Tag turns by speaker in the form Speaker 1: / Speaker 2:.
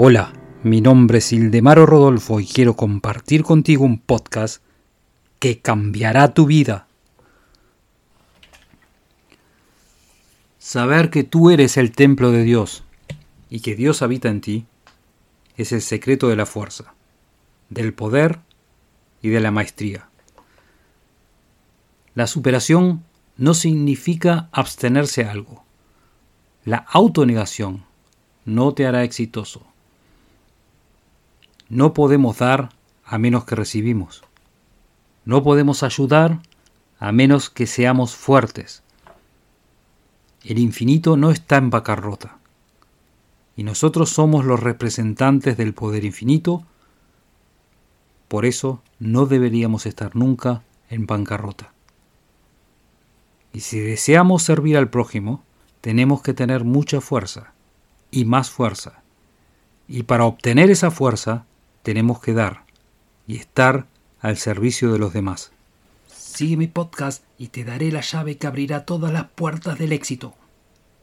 Speaker 1: Hola, mi nombre es Ildemaro Rodolfo y quiero compartir contigo un podcast que cambiará tu vida. Saber que tú eres el templo de Dios y que Dios habita en ti es el secreto de la fuerza, del poder y de la maestría. La superación no significa abstenerse a algo. La autonegación no te hará exitoso. No podemos dar a menos que recibimos. No podemos ayudar a menos que seamos fuertes. El infinito no está en bancarrota. Y nosotros somos los representantes del poder infinito. Por eso no deberíamos estar nunca en bancarrota. Y si deseamos servir al prójimo, tenemos que tener mucha fuerza y más fuerza. Y para obtener esa fuerza, tenemos que dar y estar al servicio de los demás.
Speaker 2: Sigue mi podcast y te daré la llave que abrirá todas las puertas del éxito.